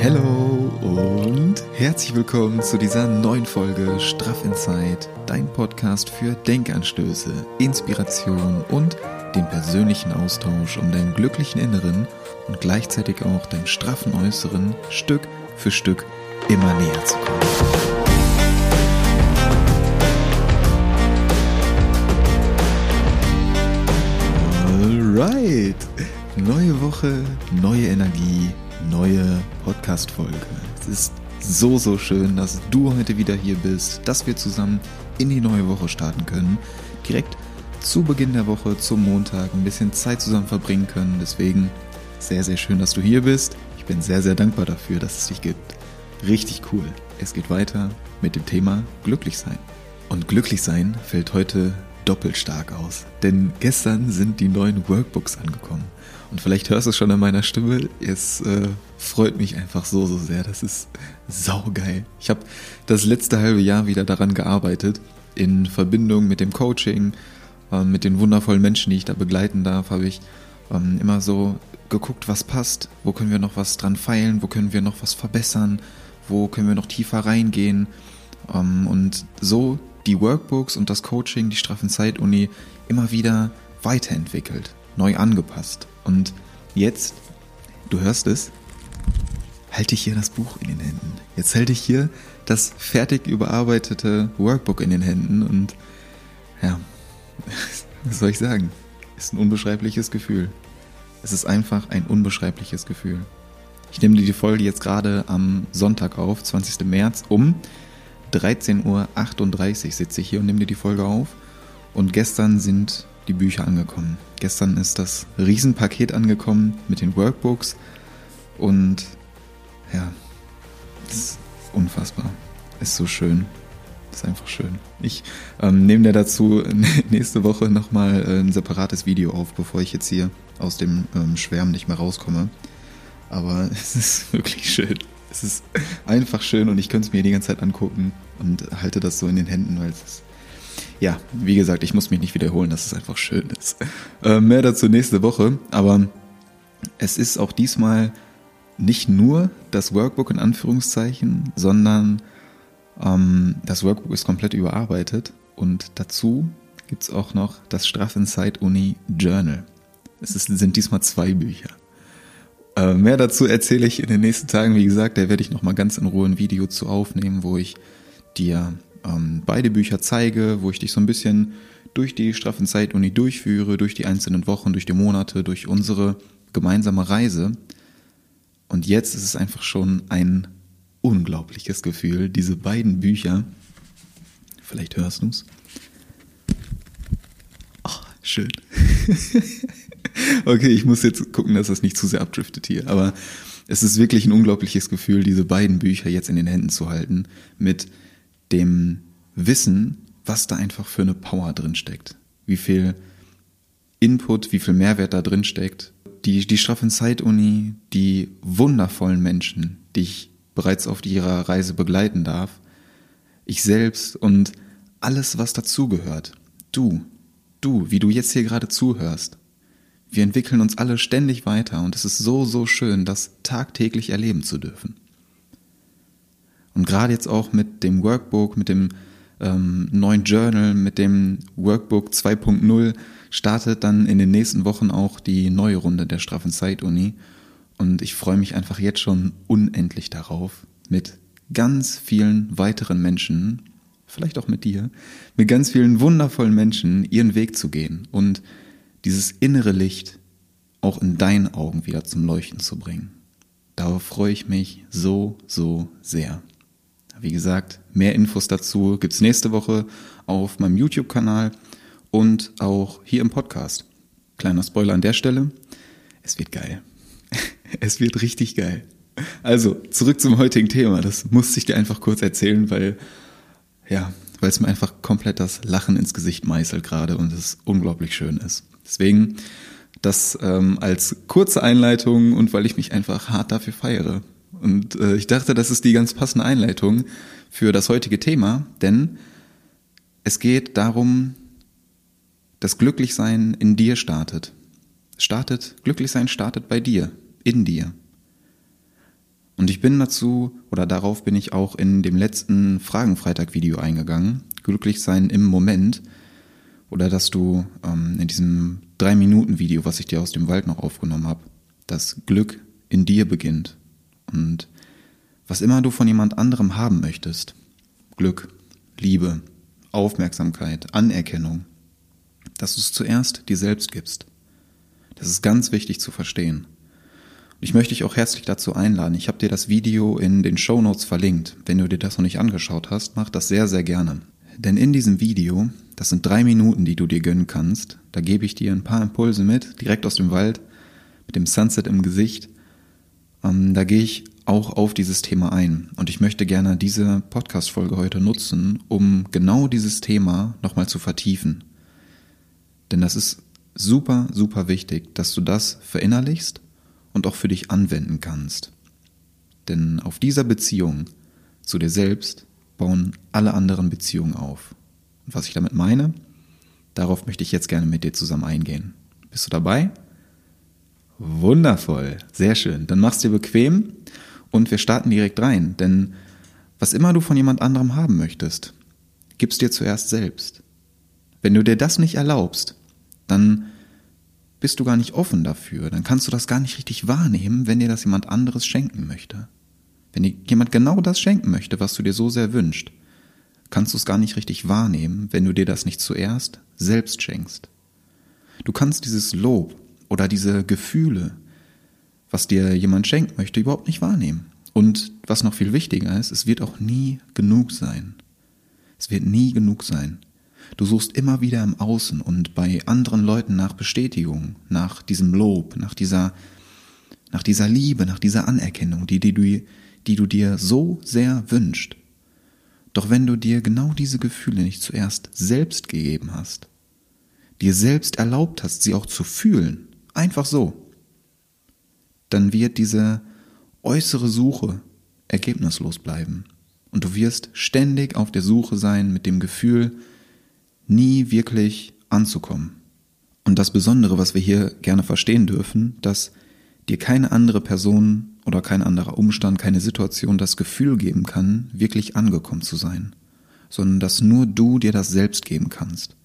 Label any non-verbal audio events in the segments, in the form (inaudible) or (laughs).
Hello und herzlich willkommen zu dieser neuen Folge Straff Inside, dein Podcast für Denkanstöße, Inspiration und den persönlichen Austausch, um deinem glücklichen Inneren und gleichzeitig auch deinem straffen Äußeren Stück für Stück immer näher zu kommen. Alright, neue Woche, neue Energie, neue Podcast-Folge. Es ist so, so schön, dass du heute wieder hier bist, dass wir zusammen in die neue Woche starten können. Direkt zu Beginn der Woche, zum Montag, ein bisschen Zeit zusammen verbringen können. Deswegen sehr, sehr schön, dass du hier bist. Ich bin sehr, sehr dankbar dafür, dass es dich gibt. Richtig cool. Es geht weiter mit dem Thema glücklich sein. Und glücklich sein fällt heute doppelt stark aus. Denn gestern sind die neuen Workbooks angekommen. Und vielleicht hörst du es schon an meiner Stimme. Es äh, freut mich einfach so, so sehr. Das ist saugeil. Ich habe das letzte halbe Jahr wieder daran gearbeitet. In Verbindung mit dem Coaching, äh, mit den wundervollen Menschen, die ich da begleiten darf, habe ich ähm, immer so geguckt, was passt. Wo können wir noch was dran feilen? Wo können wir noch was verbessern? Wo können wir noch tiefer reingehen? Ähm, und so die Workbooks und das Coaching, die Straffen Zeit-Uni immer wieder weiterentwickelt, neu angepasst. Und jetzt, du hörst es, halte ich hier das Buch in den Händen. Jetzt halte ich hier das fertig überarbeitete Workbook in den Händen und ja, (laughs) was soll ich sagen? Ist ein unbeschreibliches Gefühl. Es ist einfach ein unbeschreibliches Gefühl. Ich nehme dir die Folge jetzt gerade am Sonntag auf, 20. März, um 13.38 Uhr sitze ich hier und nehme dir die Folge auf. Und gestern sind die Bücher angekommen. Gestern ist das Riesenpaket angekommen mit den Workbooks und ja, das ist unfassbar. Ist so schön. Ist einfach schön. Ich ähm, nehme dir dazu (laughs) nächste Woche nochmal äh, ein separates Video auf, bevor ich jetzt hier aus dem ähm, Schwärmen nicht mehr rauskomme. Aber (laughs) es ist wirklich schön. Es ist einfach schön und ich könnte es mir die ganze Zeit angucken und halte das so in den Händen, weil es ist ja, wie gesagt, ich muss mich nicht wiederholen, dass es einfach schön ist. Äh, mehr dazu nächste Woche, aber es ist auch diesmal nicht nur das Workbook in Anführungszeichen, sondern ähm, das Workbook ist komplett überarbeitet und dazu gibt es auch noch das Straff Inside Uni Journal. Es ist, sind diesmal zwei Bücher. Äh, mehr dazu erzähle ich in den nächsten Tagen. Wie gesagt, da werde ich nochmal ganz in Ruhe ein Video zu aufnehmen, wo ich dir ähm, beide Bücher zeige, wo ich dich so ein bisschen durch die straffen Zeit-Uni durchführe, durch die einzelnen Wochen, durch die Monate, durch unsere gemeinsame Reise. Und jetzt ist es einfach schon ein unglaubliches Gefühl, diese beiden Bücher, vielleicht hörst du's. Ach, schön. (laughs) okay, ich muss jetzt gucken, dass das nicht zu sehr abdriftet hier, aber es ist wirklich ein unglaubliches Gefühl, diese beiden Bücher jetzt in den Händen zu halten, mit dem Wissen, was da einfach für eine Power drin steckt. Wie viel Input, wie viel Mehrwert da drin steckt. Die, die Straffen Zeit-Uni, die wundervollen Menschen, die ich bereits auf ihrer Reise begleiten darf, ich selbst und alles, was dazugehört. Du, du, wie du jetzt hier gerade zuhörst. Wir entwickeln uns alle ständig weiter und es ist so, so schön, das tagtäglich erleben zu dürfen. Und gerade jetzt auch mit dem Workbook, mit dem ähm, neuen Journal, mit dem Workbook 2.0 startet dann in den nächsten Wochen auch die neue Runde der Straffen Zeit-Uni. Und ich freue mich einfach jetzt schon unendlich darauf, mit ganz vielen weiteren Menschen, vielleicht auch mit dir, mit ganz vielen wundervollen Menschen ihren Weg zu gehen und dieses innere Licht auch in deinen Augen wieder zum Leuchten zu bringen. Darauf freue ich mich so, so sehr. Wie gesagt, mehr Infos dazu gibt's nächste Woche auf meinem YouTube-Kanal und auch hier im Podcast. Kleiner Spoiler an der Stelle. Es wird geil. (laughs) Es wird richtig geil. Also, zurück zum heutigen Thema. Das musste ich dir einfach kurz erzählen, weil, ja, weil es mir einfach komplett das Lachen ins Gesicht meißelt gerade und es unglaublich schön ist. Deswegen das ähm, als kurze Einleitung und weil ich mich einfach hart dafür feiere. Und äh, ich dachte, das ist die ganz passende Einleitung für das heutige Thema, denn es geht darum, dass Glücklichsein in dir startet. Startet, Glücklichsein startet bei dir, in dir. Und ich bin dazu oder darauf bin ich auch in dem letzten Fragenfreitag-Video eingegangen. Glücklich sein im Moment. Oder dass du ähm, in diesem drei Minuten Video, was ich dir aus dem Wald noch aufgenommen habe, das Glück in dir beginnt. Und was immer du von jemand anderem haben möchtest, Glück, Liebe, Aufmerksamkeit, Anerkennung, dass du es zuerst dir selbst gibst. Das ist ganz wichtig zu verstehen. Ich möchte dich auch herzlich dazu einladen. Ich habe dir das Video in den Show Notes verlinkt. Wenn du dir das noch nicht angeschaut hast, mach das sehr, sehr gerne. Denn in diesem Video, das sind drei Minuten, die du dir gönnen kannst, da gebe ich dir ein paar Impulse mit, direkt aus dem Wald, mit dem Sunset im Gesicht. Ähm, da gehe ich auch auf dieses Thema ein. Und ich möchte gerne diese Podcast-Folge heute nutzen, um genau dieses Thema nochmal zu vertiefen. Denn das ist super, super wichtig, dass du das verinnerlichst und auch für dich anwenden kannst. Denn auf dieser Beziehung zu dir selbst bauen alle anderen Beziehungen auf. Und was ich damit meine, darauf möchte ich jetzt gerne mit dir zusammen eingehen. Bist du dabei? Wundervoll, sehr schön. Dann machst dir bequem und wir starten direkt rein. Denn was immer du von jemand anderem haben möchtest, gibst dir zuerst selbst. Wenn du dir das nicht erlaubst, dann bist du gar nicht offen dafür, dann kannst du das gar nicht richtig wahrnehmen, wenn dir das jemand anderes schenken möchte. Wenn dir jemand genau das schenken möchte, was du dir so sehr wünschst, kannst du es gar nicht richtig wahrnehmen, wenn du dir das nicht zuerst selbst schenkst. Du kannst dieses Lob oder diese Gefühle, was dir jemand schenken möchte, überhaupt nicht wahrnehmen. Und was noch viel wichtiger ist, es wird auch nie genug sein. Es wird nie genug sein. Du suchst immer wieder im Außen und bei anderen Leuten nach Bestätigung, nach diesem Lob, nach dieser, nach dieser Liebe, nach dieser Anerkennung, die, die, du, die du dir so sehr wünschst. Doch wenn du dir genau diese Gefühle nicht zuerst selbst gegeben hast, dir selbst erlaubt hast, sie auch zu fühlen, einfach so, dann wird diese äußere Suche ergebnislos bleiben. Und du wirst ständig auf der Suche sein mit dem Gefühl, nie wirklich anzukommen. Und das Besondere, was wir hier gerne verstehen dürfen, dass dir keine andere Person oder kein anderer Umstand, keine Situation das Gefühl geben kann, wirklich angekommen zu sein, sondern dass nur du dir das selbst geben kannst.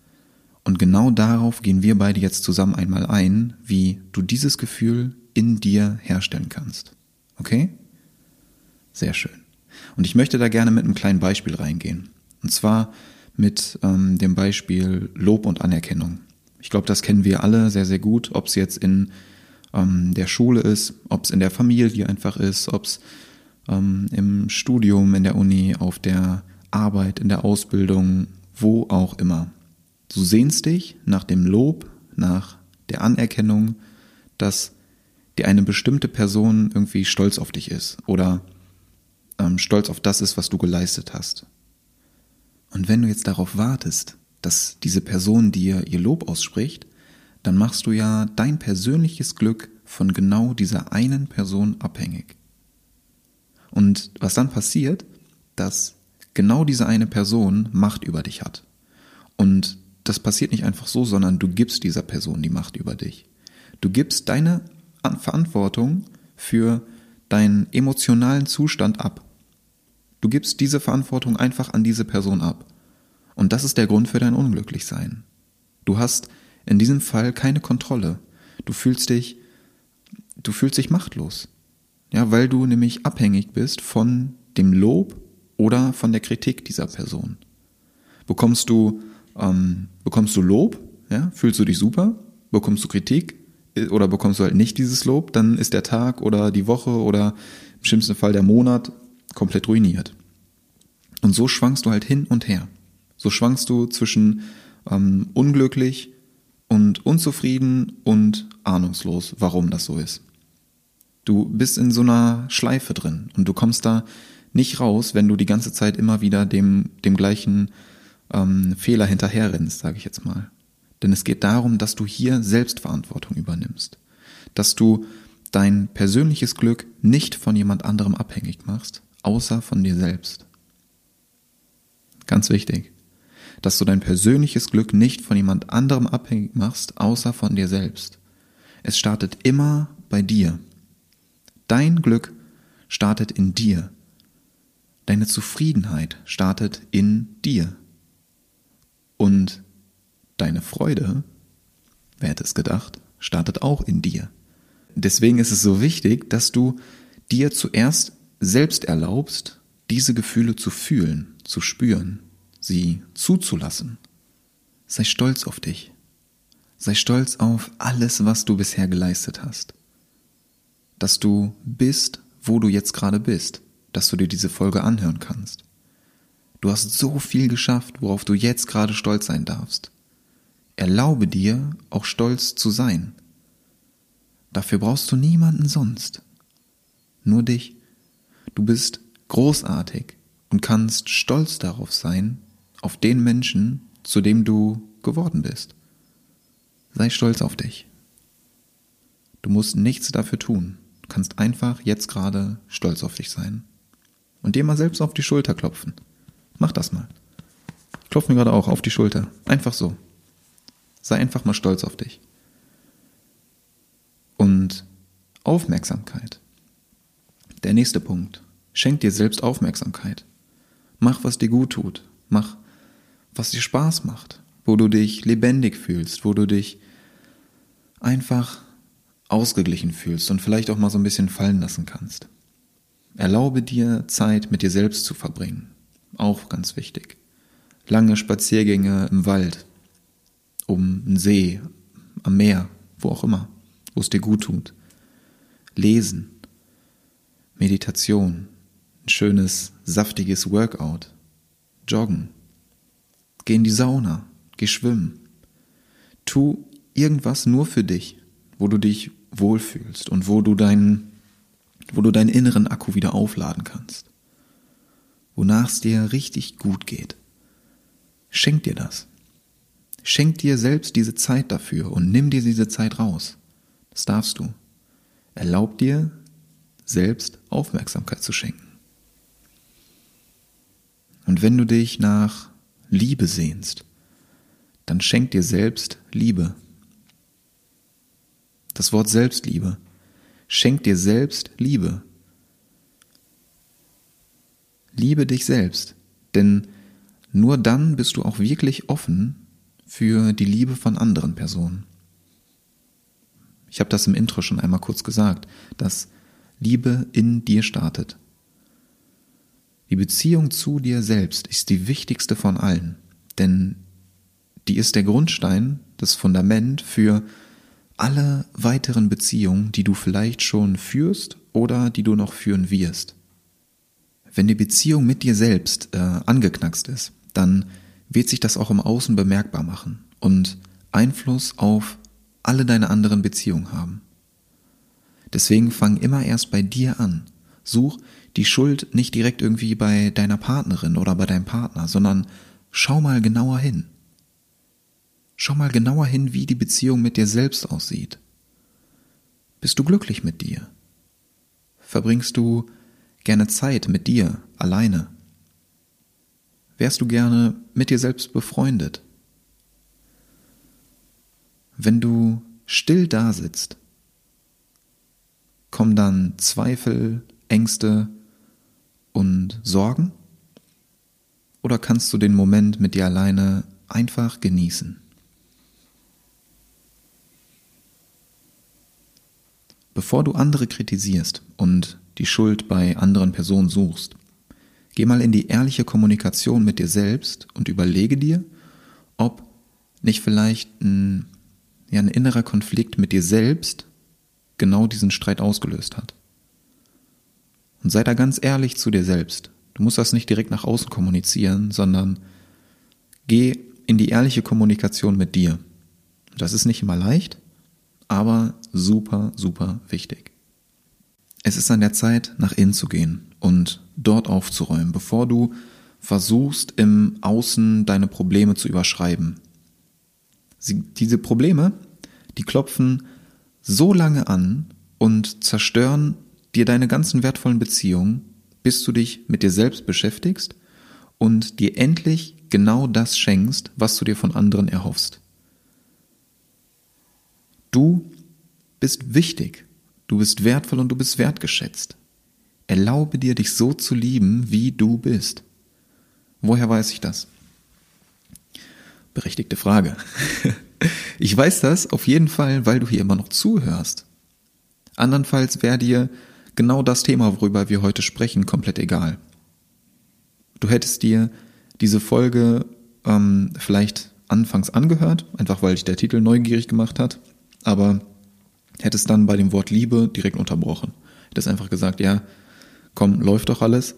Und genau darauf gehen wir beide jetzt zusammen einmal ein, wie du dieses Gefühl in dir herstellen kannst. Okay? Sehr schön. Und ich möchte da gerne mit einem kleinen Beispiel reingehen. Und zwar mit ähm, dem Beispiel Lob und Anerkennung. Ich glaube, das kennen wir alle sehr, sehr gut, ob es jetzt in ähm, der Schule ist, ob es in der Familie einfach ist, ob es ähm, im Studium, in der Uni, auf der Arbeit, in der Ausbildung, wo auch immer. Du sehnst dich nach dem Lob, nach der Anerkennung, dass dir eine bestimmte Person irgendwie stolz auf dich ist oder ähm, stolz auf das ist, was du geleistet hast. Und wenn du jetzt darauf wartest, dass diese Person dir ihr Lob ausspricht, dann machst du ja dein persönliches Glück von genau dieser einen Person abhängig. Und was dann passiert, dass genau diese eine Person Macht über dich hat. Und das passiert nicht einfach so, sondern du gibst dieser Person die Macht über dich. Du gibst deine Verantwortung für deinen emotionalen Zustand ab. Du gibst diese Verantwortung einfach an diese Person ab. Und das ist der Grund für dein Unglücklichsein. Du hast in diesem Fall keine Kontrolle. Du fühlst dich, du fühlst dich machtlos. Ja, weil du nämlich abhängig bist von dem Lob oder von der Kritik dieser Person. Bekommst du, ähm, bekommst du Lob, ja, fühlst du dich super, bekommst du Kritik äh, oder bekommst du halt nicht dieses Lob, dann ist der Tag oder die Woche oder im schlimmsten Fall der Monat komplett ruiniert. Und so schwankst du halt hin und her. So schwankst du zwischen ähm, unglücklich und unzufrieden und ahnungslos, warum das so ist. Du bist in so einer Schleife drin und du kommst da nicht raus, wenn du die ganze Zeit immer wieder dem, dem gleichen ähm, Fehler hinterherrennst, sage ich jetzt mal. Denn es geht darum, dass du hier Selbstverantwortung übernimmst. Dass du dein persönliches Glück nicht von jemand anderem abhängig machst, außer von dir selbst. Ganz wichtig. Dass du dein persönliches Glück nicht von jemand anderem abhängig machst, außer von dir selbst. Es startet immer bei dir. Dein Glück startet in dir. Deine Zufriedenheit startet in dir. Und deine Freude, wer hätte es gedacht, startet auch in dir. Deswegen ist es so wichtig, dass du dir zuerst selbst erlaubst, diese Gefühle zu fühlen, zu spüren, sie zuzulassen. Sei stolz auf dich. Sei stolz auf alles, was du bisher geleistet hast. Dass du bist, wo du jetzt gerade bist, dass du dir diese Folge anhören kannst. Du hast so viel geschafft, worauf du jetzt gerade stolz sein darfst. Erlaube dir, auch stolz zu sein. Dafür brauchst du niemanden sonst. Nur dich. Du bist großartig und kannst stolz darauf sein, auf den Menschen, zu dem du geworden bist. Sei stolz auf dich. Du musst nichts dafür tun. Du kannst einfach jetzt gerade stolz auf dich sein. Und dir mal selbst auf die Schulter klopfen. Mach das mal. Ich klopfe mir gerade auch auf die Schulter. Einfach so. Sei einfach mal stolz auf dich. Und Aufmerksamkeit. Der nächste Punkt. Schenk dir selbst Aufmerksamkeit. Mach, was dir gut tut. Mach, was dir Spaß macht. Wo du dich lebendig fühlst. Wo du dich einfach ausgeglichen fühlst und vielleicht auch mal so ein bisschen fallen lassen kannst. Erlaube dir Zeit mit dir selbst zu verbringen. Auch ganz wichtig. Lange Spaziergänge im Wald, um einen See, am Meer, wo auch immer, wo es dir gut tut. Lesen, Meditation, ein schönes, saftiges Workout, joggen, geh in die Sauna, geh schwimmen. Tu irgendwas nur für dich, wo du dich wohlfühlst und wo du deinen, wo du deinen inneren Akku wieder aufladen kannst. Wonach es dir richtig gut geht. Schenk dir das. Schenk dir selbst diese Zeit dafür und nimm dir diese Zeit raus. Das darfst du. Erlaub dir, selbst Aufmerksamkeit zu schenken. Und wenn du dich nach Liebe sehnst, dann schenk dir selbst Liebe. Das Wort Selbstliebe. Schenk dir selbst Liebe. Liebe dich selbst, denn nur dann bist du auch wirklich offen für die Liebe von anderen Personen. Ich habe das im Intro schon einmal kurz gesagt, dass Liebe in dir startet. Die Beziehung zu dir selbst ist die wichtigste von allen, denn die ist der Grundstein, das Fundament für alle weiteren Beziehungen, die du vielleicht schon führst oder die du noch führen wirst. Wenn die Beziehung mit dir selbst äh, angeknackst ist, dann wird sich das auch im Außen bemerkbar machen und Einfluss auf alle deine anderen Beziehungen haben. Deswegen fang immer erst bei dir an. Such die Schuld nicht direkt irgendwie bei deiner Partnerin oder bei deinem Partner, sondern schau mal genauer hin. Schau mal genauer hin, wie die Beziehung mit dir selbst aussieht. Bist du glücklich mit dir? Verbringst du gerne Zeit mit dir alleine? Wärst du gerne mit dir selbst befreundet? Wenn du still da sitzt, kommen dann Zweifel, Ängste und Sorgen? Oder kannst du den Moment mit dir alleine einfach genießen? Bevor du andere kritisierst und die Schuld bei anderen Personen suchst, geh mal in die ehrliche Kommunikation mit dir selbst und überlege dir, ob nicht vielleicht ein, ja, ein innerer Konflikt mit dir selbst genau diesen Streit ausgelöst hat. Und sei da ganz ehrlich zu dir selbst. Du musst das nicht direkt nach außen kommunizieren, sondern geh in die ehrliche Kommunikation mit dir. Das ist nicht immer leicht, aber super, super wichtig. Es ist an der Zeit, nach innen zu gehen und dort aufzuräumen, bevor du versuchst, im Außen deine Probleme zu überschreiben. Sie, diese Probleme, die klopfen so lange an und zerstören dir deine ganzen wertvollen Beziehungen, bis du dich mit dir selbst beschäftigst und dir endlich genau das schenkst, was du dir von anderen erhoffst. Du bist wichtig, du bist wertvoll und du bist wertgeschätzt. Erlaube dir, dich so zu lieben, wie du bist. Woher weiß ich das? Berechtigte Frage. (laughs) Ich weiß das auf jeden Fall, weil du hier immer noch zuhörst. Andernfalls wäre dir genau das Thema, worüber wir heute sprechen, komplett egal. Du hättest dir diese Folge ähm, vielleicht anfangs angehört, einfach weil dich der Titel neugierig gemacht hat, aber hättest dann bei dem Wort Liebe direkt unterbrochen. Hättest einfach gesagt, ja, komm, läuft doch alles,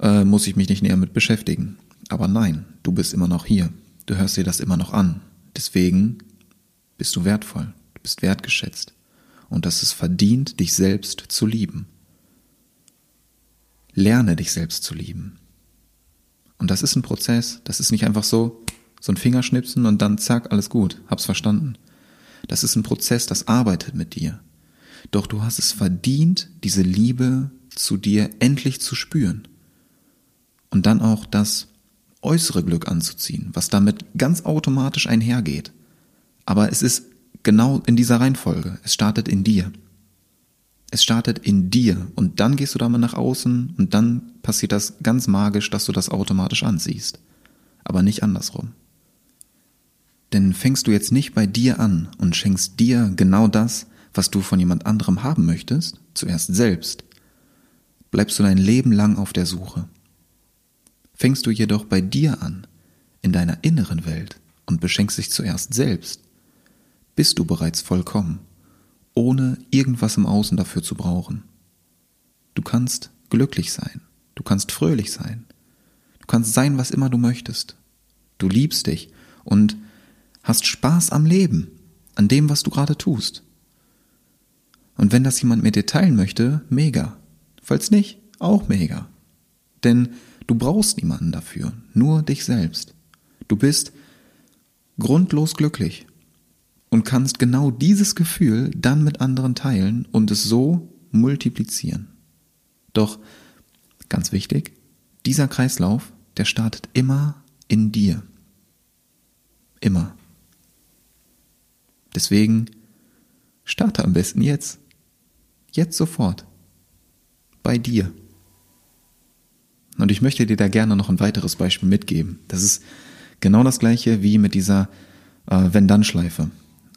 äh, muss ich mich nicht näher mit beschäftigen. Aber nein, du bist immer noch hier. Du hörst dir das immer noch an. Deswegen bist du wertvoll, du bist wertgeschätzt. Und das ist verdient, dich selbst zu lieben. Lerne dich selbst zu lieben. Und das ist ein Prozess, das ist nicht einfach so, so ein Fingerschnipsen und dann zack, alles gut, hab's verstanden. Das ist ein Prozess, das arbeitet mit dir. Doch du hast es verdient, diese Liebe zu dir endlich zu spüren. Und dann auch das äußere Glück anzuziehen, was damit ganz automatisch einhergeht. Aber es ist genau in dieser Reihenfolge. Es startet in dir. Es startet in dir und dann gehst du damit nach außen und dann passiert das ganz magisch, dass du das automatisch ansiehst. Aber nicht andersrum. Denn fängst du jetzt nicht bei dir an und schenkst dir genau das, was du von jemand anderem haben möchtest, zuerst selbst, bleibst du dein Leben lang auf der Suche. Fängst du jedoch bei dir an, in deiner inneren Welt und beschenkst dich zuerst selbst, bist du bereits vollkommen, ohne irgendwas im Außen dafür zu brauchen. Du kannst glücklich sein, du kannst fröhlich sein, du kannst sein, was immer du möchtest. Du liebst dich und hast Spaß am Leben, an dem, was du gerade tust. Und wenn das jemand mit dir teilen möchte, mega. Falls nicht, auch mega. Denn du brauchst niemanden dafür, nur dich selbst. Du bist grundlos glücklich und kannst genau dieses Gefühl dann mit anderen teilen und es so multiplizieren. Doch, ganz wichtig, dieser Kreislauf, der startet immer in dir. Immer. Deswegen starte am besten jetzt. Jetzt sofort. Bei dir. Und ich möchte dir da gerne noch ein weiteres Beispiel mitgeben. Das ist genau das gleiche wie mit dieser äh, Wenn-Dann-Schleife.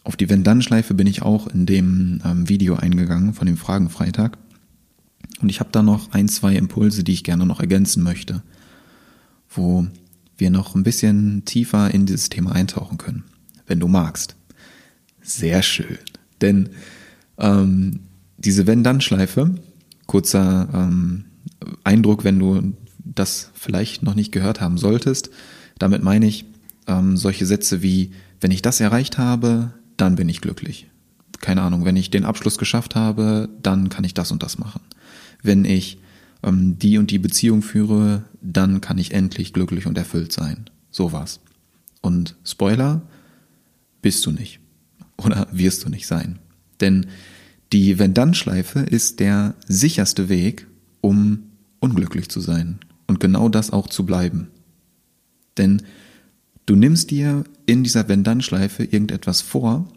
Auf die Wenn-Dann-Schleife bin ich auch in dem ähm, Video eingegangen von dem Fragenfreitag. Und ich habe da noch ein, zwei Impulse, die ich gerne noch ergänzen möchte, wo wir noch ein bisschen tiefer in dieses Thema eintauchen können, wenn du magst. Sehr schön. Denn ähm, diese Wenn-Dann-Schleife, kurzer ähm, Eindruck, wenn du das vielleicht noch nicht gehört haben solltest, damit meine ich ähm, solche Sätze wie, wenn ich das erreicht habe, dann bin ich glücklich. Keine Ahnung, wenn ich den Abschluss geschafft habe, dann kann ich das und das machen. Wenn ich ähm, die und die Beziehung führe, dann kann ich endlich glücklich und erfüllt sein. Sowas. Und Spoiler, bist du nicht. Oder wirst du nicht sein. Denn die Wenn-Dann-Schleife ist der sicherste Weg, um unglücklich zu sein. Und genau das auch zu bleiben. Denn Du nimmst dir in dieser Wenn-Dann-Schleife irgendetwas vor,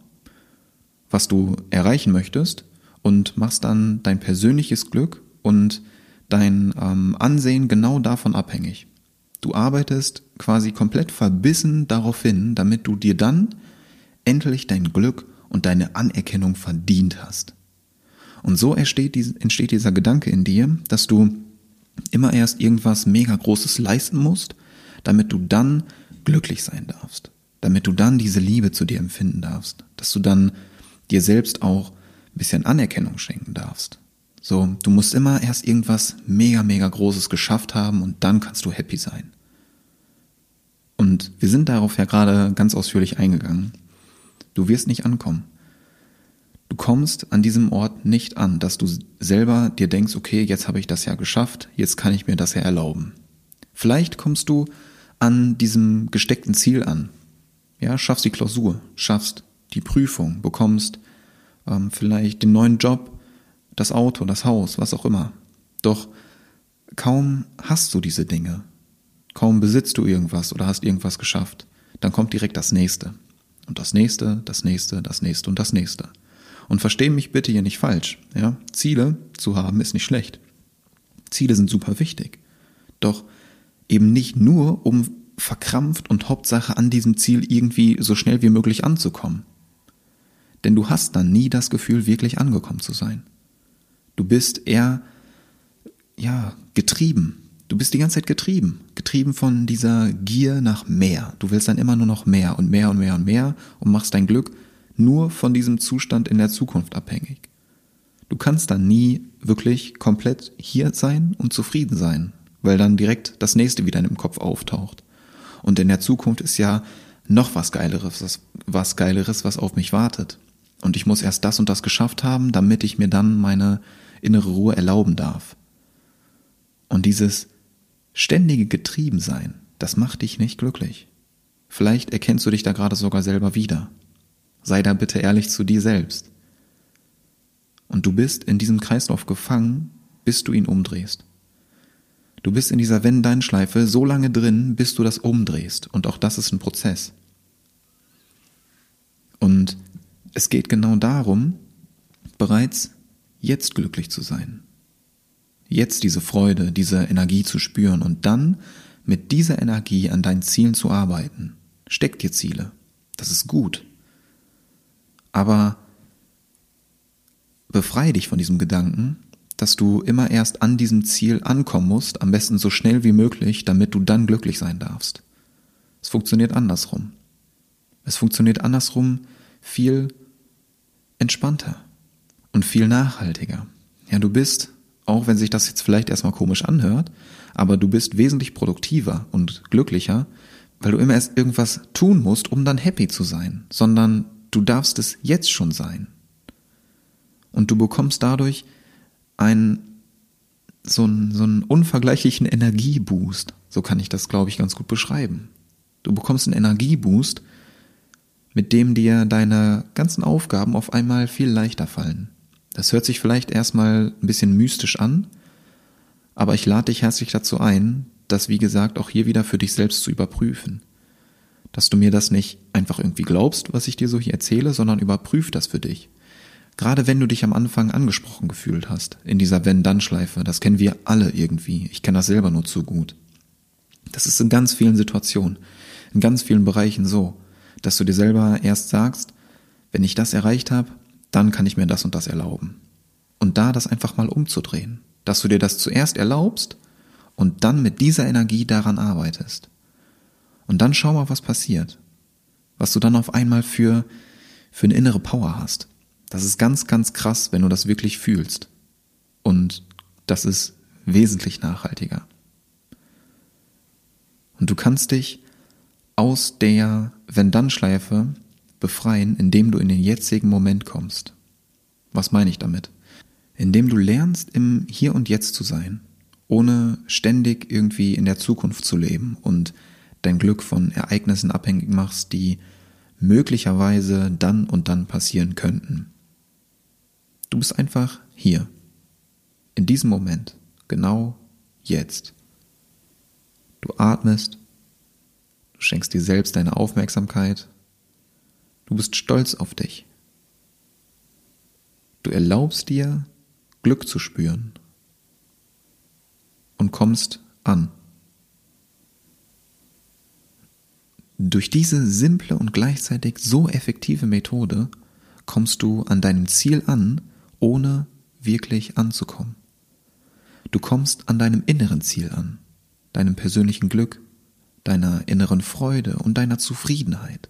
was du erreichen möchtest und machst dann dein persönliches Glück und dein ähm, Ansehen genau davon abhängig. Du arbeitest quasi komplett verbissen darauf hin, damit du dir dann endlich dein Glück und deine Anerkennung verdient hast. Und so entsteht, entsteht dieser Gedanke in dir, dass du immer erst irgendwas mega Großes leisten musst, damit du dann glücklich sein darfst, damit du dann diese Liebe zu dir empfinden darfst, dass du dann dir selbst auch ein bisschen Anerkennung schenken darfst. So, du musst immer erst irgendwas mega, mega Großes geschafft haben und dann kannst du happy sein. Und wir sind darauf ja gerade ganz ausführlich eingegangen. Du wirst nicht ankommen. Du kommst an diesem Ort nicht an, dass du selber dir denkst, okay, jetzt habe ich das ja geschafft, jetzt kann ich mir das ja erlauben. Vielleicht kommst du an diesem gesteckten Ziel an. Ja, schaffst die Klausur, schaffst die Prüfung, bekommst ähm, vielleicht den neuen Job, das Auto, das Haus, was auch immer. Doch kaum hast du diese Dinge, kaum besitzt du irgendwas oder hast irgendwas geschafft, dann kommt direkt das nächste. Und das nächste, das nächste, das nächste und das nächste. Und versteh mich bitte hier nicht falsch, ja? Ziele zu haben ist nicht schlecht. Ziele sind super wichtig. Doch eben nicht nur, um verkrampft und Hauptsache an diesem Ziel irgendwie so schnell wie möglich anzukommen. Denn du hast dann nie das Gefühl, wirklich angekommen zu sein. Du bist eher, ja, getrieben. Du bist die ganze Zeit getrieben. Getrieben von dieser Gier nach mehr. Du willst dann immer nur noch mehr und mehr und mehr und mehr und machst dein Glück nur von diesem Zustand in der Zukunft abhängig. Du kannst dann nie wirklich komplett hier sein und zufrieden sein, weil dann direkt das nächste wieder in dem Kopf auftaucht. Und in der Zukunft ist ja noch was Geileres, was, Geileres, was auf mich wartet. Und ich muss erst das und das geschafft haben, damit ich mir dann meine innere Ruhe erlauben darf. Und dieses ständige Getriebensein, das macht dich nicht glücklich. Vielleicht erkennst du dich da gerade sogar selber wieder. Sei da bitte ehrlich zu dir selbst. Und du bist in diesem Kreislauf gefangen, bis du ihn umdrehst. Du bist in dieser Wenn-Dein-Schleife so lange drin, bis du das umdrehst. Und auch das ist ein Prozess. Und es geht genau darum, bereits jetzt glücklich zu sein. Jetzt diese Freude, diese Energie zu spüren und dann mit dieser Energie an deinen Zielen zu arbeiten. Steck dir Ziele. Das ist gut. Aber befreie dich von diesem Gedanken, dass du immer erst an diesem Ziel ankommen musst, am besten so schnell wie möglich, damit du dann glücklich sein darfst. Es funktioniert andersrum. Es funktioniert andersrum viel entspannter und viel nachhaltiger. Ja, du bist, auch wenn sich das jetzt vielleicht erstmal komisch anhört, aber du bist wesentlich produktiver und glücklicher, weil du immer erst irgendwas tun musst, um dann happy zu sein, sondern du darfst es jetzt schon sein. Und du bekommst dadurch einen, so einen, so einen unvergleichlichen Energieboost. So kann ich das, glaube ich, ganz gut beschreiben. Du bekommst einen Energieboost, mit dem dir deine ganzen Aufgaben auf einmal viel leichter fallen. Das hört sich vielleicht erstmal ein bisschen mystisch an, aber ich lade dich herzlich dazu ein, das wie gesagt auch hier wieder für dich selbst zu überprüfen. Dass du mir das nicht einfach irgendwie glaubst, was ich dir so hier erzähle, sondern überprüf das für dich. Gerade wenn du dich am Anfang angesprochen gefühlt hast, in dieser Wenn-Dann-Schleife, das kennen wir alle irgendwie. Ich kenne das selber nur zu gut. Das ist in ganz vielen Situationen, in ganz vielen Bereichen so, dass du dir selber erst sagst, wenn ich das erreicht habe, dann kann ich mir das und das erlauben. Und da das einfach mal umzudrehen, dass du dir das zuerst erlaubst und dann mit dieser Energie daran arbeitest. Und dann schau mal, was passiert. Was du dann auf einmal für, für eine innere Power hast. Das ist ganz, ganz krass, wenn du das wirklich fühlst. Und das ist wesentlich nachhaltiger. Und du kannst dich aus der Wenn-Dann-Schleife befreien, indem du in den jetzigen Moment kommst. Was meine ich damit? Indem du lernst, im Hier und Jetzt zu sein, ohne ständig irgendwie in der Zukunft zu leben und dein Glück von Ereignissen abhängig machst, die möglicherweise dann und dann passieren könnten. Du bist einfach hier. In diesem Moment. Genau jetzt. Du atmest. Du schenkst dir selbst deine Aufmerksamkeit. Du bist stolz auf dich. Du erlaubst dir, Glück zu spüren und kommst an. Durch diese simple und gleichzeitig so effektive Methode kommst du an deinem Ziel an, ohne wirklich anzukommen. Du kommst an deinem inneren Ziel an, deinem persönlichen Glück, deiner inneren Freude und deiner Zufriedenheit.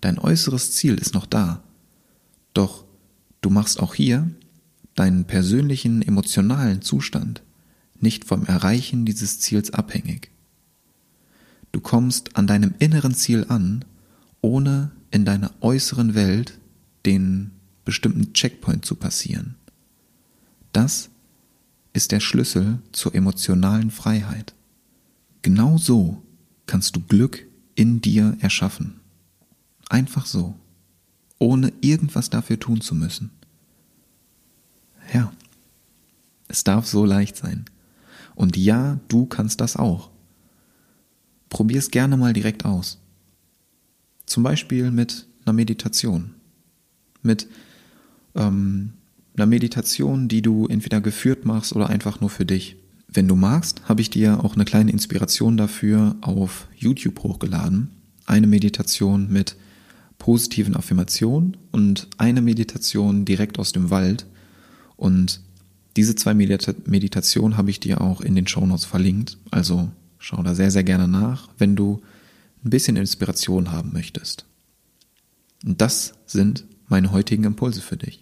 Dein äußeres Ziel ist noch da, doch du machst auch hier deinen persönlichen emotionalen Zustand nicht vom Erreichen dieses Ziels abhängig. Du kommst an deinem inneren Ziel an, ohne in deiner äußeren Welt den bestimmten Checkpoint zu passieren. Das ist der Schlüssel zur emotionalen Freiheit. Genau so kannst du Glück in dir erschaffen. Einfach so, ohne irgendwas dafür tun zu müssen. Ja, es darf so leicht sein. Und ja, du kannst das auch. Probier es gerne mal direkt aus. Zum Beispiel mit einer Meditation. Mit ähm, einer Meditation, die du entweder geführt machst oder einfach nur für dich. Wenn du magst, habe ich dir auch eine kleine Inspiration dafür auf YouTube hochgeladen. Eine Meditation mit positiven Affirmationen und eine Meditation direkt aus dem Wald. Und diese zwei Medita Meditationen habe ich dir auch in den Shownotes verlinkt. Also schau da sehr, sehr gerne nach, wenn du ein bisschen Inspiration haben möchtest. Und das sind meine heutigen Impulse für dich.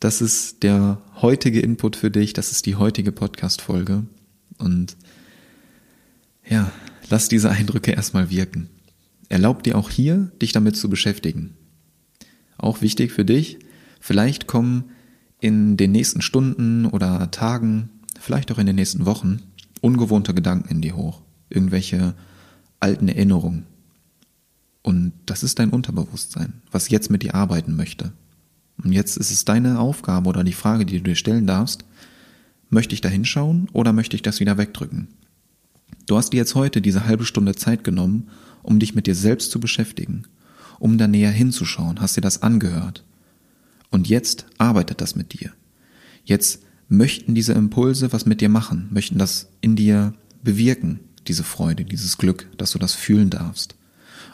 Das ist der heutige Input für dich, das ist die heutige Podcast-Folge. Und ja, lass diese Eindrücke erstmal wirken. Erlaub dir auch hier, dich damit zu beschäftigen. Auch wichtig für dich, vielleicht kommen in den nächsten Stunden oder Tagen, vielleicht auch in den nächsten Wochen, ungewohnte Gedanken in dir hoch. Irgendwelche alten Erinnerungen. Und das ist dein Unterbewusstsein, was jetzt mit dir arbeiten möchte. Und jetzt ist es deine Aufgabe oder die Frage, die du dir stellen darfst, möchte ich da hinschauen oder möchte ich das wieder wegdrücken? Du hast dir jetzt heute diese halbe Stunde Zeit genommen, um dich mit dir selbst zu beschäftigen, um da näher hinzuschauen, hast dir das angehört. Und jetzt arbeitet das mit dir. Jetzt möchten diese Impulse was mit dir machen, möchten das in dir bewirken, diese Freude, dieses Glück, dass du das fühlen darfst.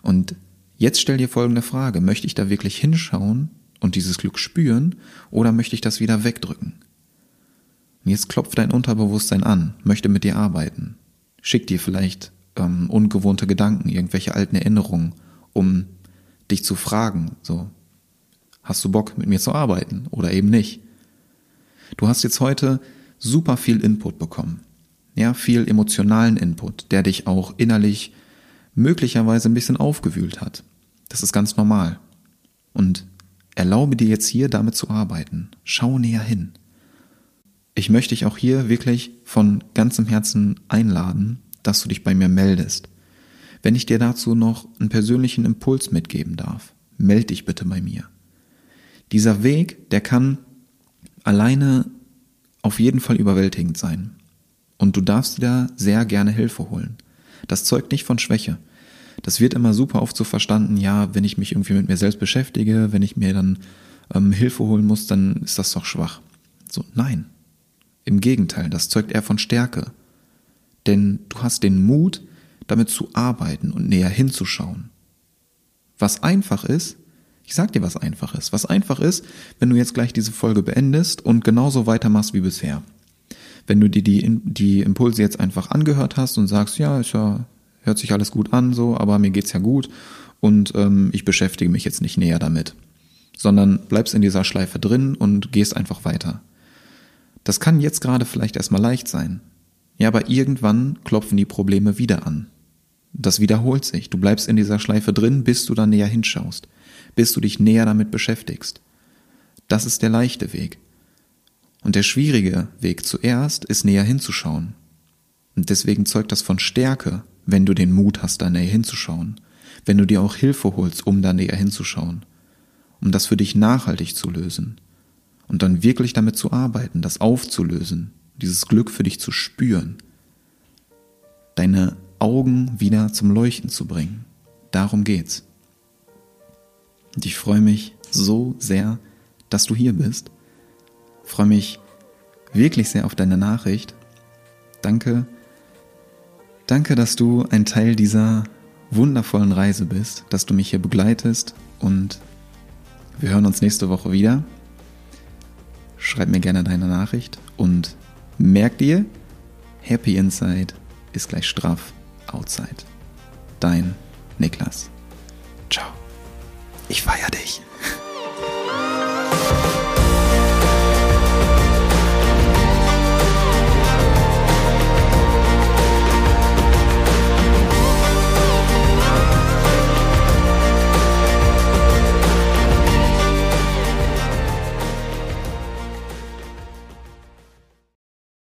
Und jetzt stell dir folgende Frage, möchte ich da wirklich hinschauen und dieses Glück spüren oder möchte ich das wieder wegdrücken? Und jetzt klopft dein Unterbewusstsein an, möchte mit dir arbeiten, schickt dir vielleicht ähm, ungewohnte Gedanken, irgendwelche alten Erinnerungen, um dich zu fragen, so, hast du Bock mit mir zu arbeiten oder eben nicht? Du hast jetzt heute super viel Input bekommen. Ja, viel emotionalen Input, der dich auch innerlich möglicherweise ein bisschen aufgewühlt hat. Das ist ganz normal. Und Erlaube dir jetzt hier damit zu arbeiten. Schau näher hin. Ich möchte dich auch hier wirklich von ganzem Herzen einladen, dass du dich bei mir meldest. Wenn ich dir dazu noch einen persönlichen Impuls mitgeben darf, melde dich bitte bei mir. Dieser Weg, der kann alleine auf jeden Fall überwältigend sein. Und du darfst dir da sehr gerne Hilfe holen. Das zeugt nicht von Schwäche das wird immer super oft so verstanden, ja, wenn ich mich irgendwie mit mir selbst beschäftige, wenn ich mir dann ähm, Hilfe holen muss, dann ist das doch schwach. So, nein. Im Gegenteil, das zeugt eher von Stärke. Denn du hast den Mut, damit zu arbeiten und näher hinzuschauen. Was einfach ist, ich sag dir, was einfach ist. Was einfach ist, wenn du jetzt gleich diese Folge beendest und genauso weitermachst wie bisher. Wenn du dir die, die Impulse jetzt einfach angehört hast und sagst, ja, ist ja hört sich alles gut an, so, aber mir geht's ja gut und ähm, ich beschäftige mich jetzt nicht näher damit, sondern bleibst in dieser Schleife drin und gehst einfach weiter. Das kann jetzt gerade vielleicht erstmal leicht sein. Ja, aber irgendwann klopfen die Probleme wieder an. Das wiederholt sich. Du bleibst in dieser Schleife drin, bis du da näher hinschaust, bis du dich näher damit beschäftigst. Das ist der leichte Weg. Und der schwierige Weg zuerst ist näher hinzuschauen. Und deswegen zeugt das von Stärke, wenn du den Mut hast, da näher hinzuschauen, wenn du dir auch Hilfe holst, um da näher hinzuschauen, um das für dich nachhaltig zu lösen und dann wirklich damit zu arbeiten, das aufzulösen, dieses Glück für dich zu spüren, deine Augen wieder zum Leuchten zu bringen. Darum geht's. Und ich freue mich so sehr, dass du hier bist. Freue mich wirklich sehr auf deine Nachricht. Danke Danke, dass du ein Teil dieser wundervollen Reise bist, dass du mich hier begleitest und wir hören uns nächste Woche wieder. Schreib mir gerne deine Nachricht und merk dir, Happy Inside ist gleich straff Outside. Dein Niklas. Ciao. Ich feier dich.